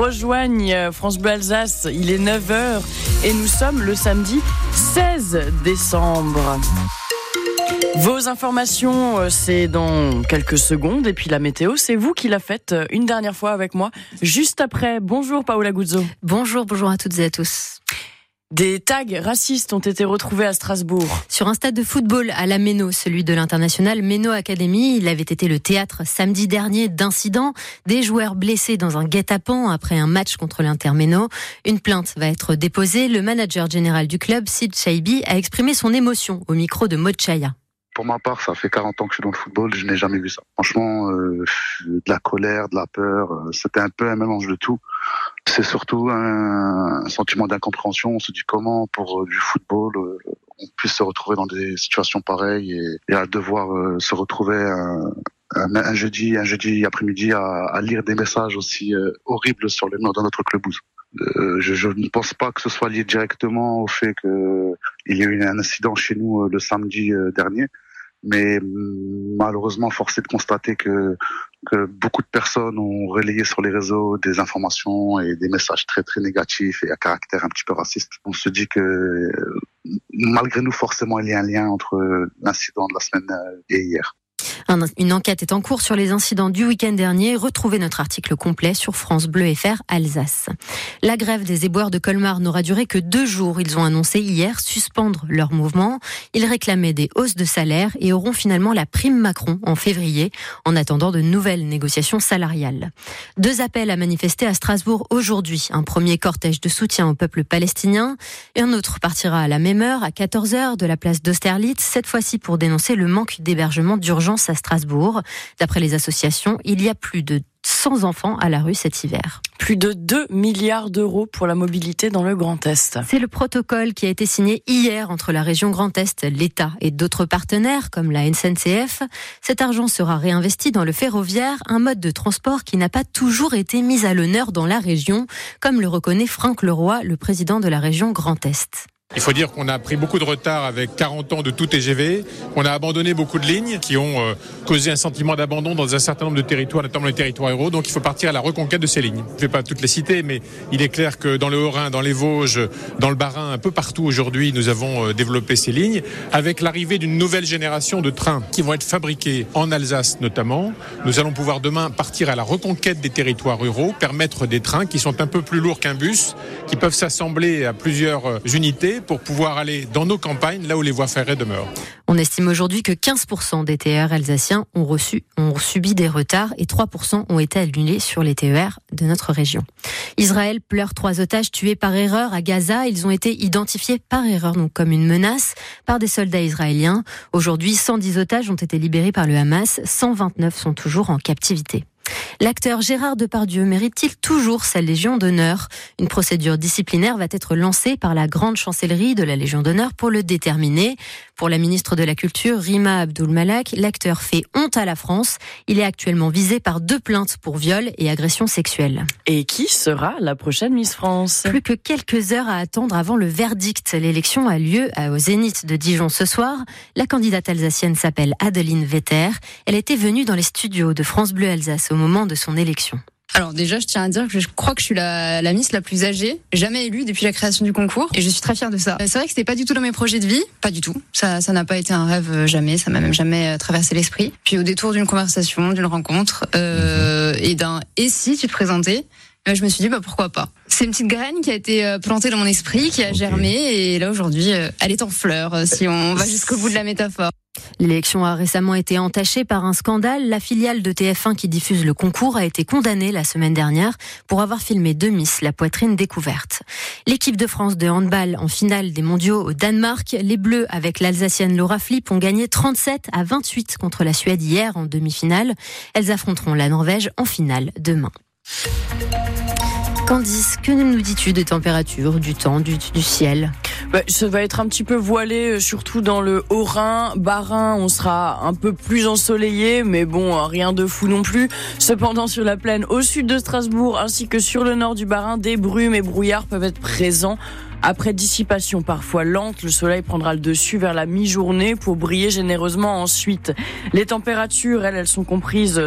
rejoignent France Bleu Alsace. Il est 9h et nous sommes le samedi 16 décembre. Vos informations, euh, c'est dans quelques secondes. Et puis la météo, c'est vous qui la faites euh, une dernière fois avec moi, juste après. Bonjour Paola Guzzo. Bonjour, bonjour à toutes et à tous. Des tags racistes ont été retrouvés à Strasbourg. Sur un stade de football à la Méno, celui de l'international Méno Academy, il avait été le théâtre samedi dernier d'incidents, des joueurs blessés dans un guet-apens après un match contre l'Inter Méno. Une plainte va être déposée. Le manager général du club, Sid Chaibi, a exprimé son émotion au micro de Mochaya. Pour ma part, ça fait 40 ans que je suis dans le football, je n'ai jamais vu ça. Franchement, euh, de la colère, de la peur, euh, c'était un peu un mélange de tout. C'est surtout un, sentiment d'incompréhension. On se dit comment, pour euh, du football, on puisse se retrouver dans des situations pareilles et, à devoir se retrouver un, jeudi, un jeudi après-midi à, lire des messages aussi horribles sur les murs de notre club. je, je, ne pense pas que ce soit lié directement au fait qu'il y a eu un incident chez nous le samedi dernier mais mm, malheureusement, force est de constater que, que beaucoup de personnes ont relayé sur les réseaux des informations et des messages très très négatifs et à caractère un petit peu raciste. On se dit que malgré nous, forcément, il y a un lien entre l'incident de la semaine euh, et hier. Une enquête est en cours sur les incidents du week-end dernier. Retrouvez notre article complet sur France Bleu FR Alsace. La grève des éboueurs de Colmar n'aura duré que deux jours. Ils ont annoncé hier suspendre leur mouvement. Ils réclamaient des hausses de salaire et auront finalement la prime Macron en février en attendant de nouvelles négociations salariales. Deux appels à manifester à Strasbourg aujourd'hui. Un premier cortège de soutien au peuple palestinien et un autre partira à la même heure à 14h de la place d'Austerlitz, cette fois-ci pour dénoncer le manque d'hébergement d'urgence à Strasbourg. D'après les associations, il y a plus de 100 enfants à la rue cet hiver. Plus de 2 milliards d'euros pour la mobilité dans le Grand Est. C'est le protocole qui a été signé hier entre la région Grand Est, l'État et d'autres partenaires comme la SNCF. Cet argent sera réinvesti dans le ferroviaire, un mode de transport qui n'a pas toujours été mis à l'honneur dans la région, comme le reconnaît Franck Leroy, le président de la région Grand Est. Il faut dire qu'on a pris beaucoup de retard avec 40 ans de tout TGV. On a abandonné beaucoup de lignes qui ont euh, causé un sentiment d'abandon dans un certain nombre de territoires, notamment les territoires ruraux. Donc il faut partir à la reconquête de ces lignes. Je ne vais pas toutes les citer, mais il est clair que dans le Haut-Rhin, dans les Vosges, dans le Bas-Rhin, un peu partout aujourd'hui, nous avons euh, développé ces lignes. Avec l'arrivée d'une nouvelle génération de trains qui vont être fabriqués en Alsace notamment, nous allons pouvoir demain partir à la reconquête des territoires ruraux, permettre des trains qui sont un peu plus lourds qu'un bus, qui peuvent s'assembler à plusieurs euh, pour pouvoir aller dans nos campagnes, là où les voies ferrées demeurent. On estime aujourd'hui que 15% des TER alsaciens ont, ont subi des retards et 3% ont été annulés sur les TER de notre région. Israël pleure trois otages tués par erreur à Gaza. Ils ont été identifiés par erreur, donc comme une menace, par des soldats israéliens. Aujourd'hui, 110 otages ont été libérés par le Hamas. 129 sont toujours en captivité. L'acteur Gérard Depardieu mérite-t-il toujours sa Légion d'honneur? Une procédure disciplinaire va être lancée par la grande chancellerie de la Légion d'honneur pour le déterminer. Pour la ministre de la Culture, Rima Abdul-Malak, l'acteur fait honte à la France. Il est actuellement visé par deux plaintes pour viol et agression sexuelle. Et qui sera la prochaine Miss France? Plus que quelques heures à attendre avant le verdict. L'élection a lieu au Zénith de Dijon ce soir. La candidate alsacienne s'appelle Adeline Vetter. Elle était venue dans les studios de France Bleu Alsace au moment de son élection alors déjà, je tiens à dire que je crois que je suis la, la Miss la plus âgée jamais élue depuis la création du concours et je suis très fière de ça. C'est vrai que c'était pas du tout dans mes projets de vie, pas du tout. Ça, ça n'a pas été un rêve euh, jamais, ça m'a même jamais euh, traversé l'esprit. Puis au détour d'une conversation, d'une rencontre euh, et d'un et si tu te présentais, euh, je me suis dit bah pourquoi pas. C'est une petite graine qui a été plantée dans mon esprit, qui a germé et là aujourd'hui, elle est en fleurs si on va jusqu'au bout de la métaphore. L'élection a récemment été entachée par un scandale. La filiale de TF1 qui diffuse le concours a été condamnée la semaine dernière pour avoir filmé deux Miss la poitrine découverte. L'équipe de France de handball en finale des mondiaux au Danemark, les Bleus avec l'Alsacienne Laura Flip ont gagné 37 à 28 contre la Suède hier en demi-finale. Elles affronteront la Norvège en finale demain. Candice, que nous dis-tu des températures, du temps, du, ciel? Bah, Ça va être un petit peu voilé, euh, surtout dans le Haut-Rhin. Bas-Rhin, on sera un peu plus ensoleillé, mais bon, euh, rien de fou non plus. Cependant, sur la plaine au sud de Strasbourg, ainsi que sur le nord du Bas-Rhin, des brumes et brouillards peuvent être présents. Après dissipation parfois lente, le soleil prendra le dessus vers la mi-journée pour briller généreusement ensuite. Les températures, elles, elles sont comprises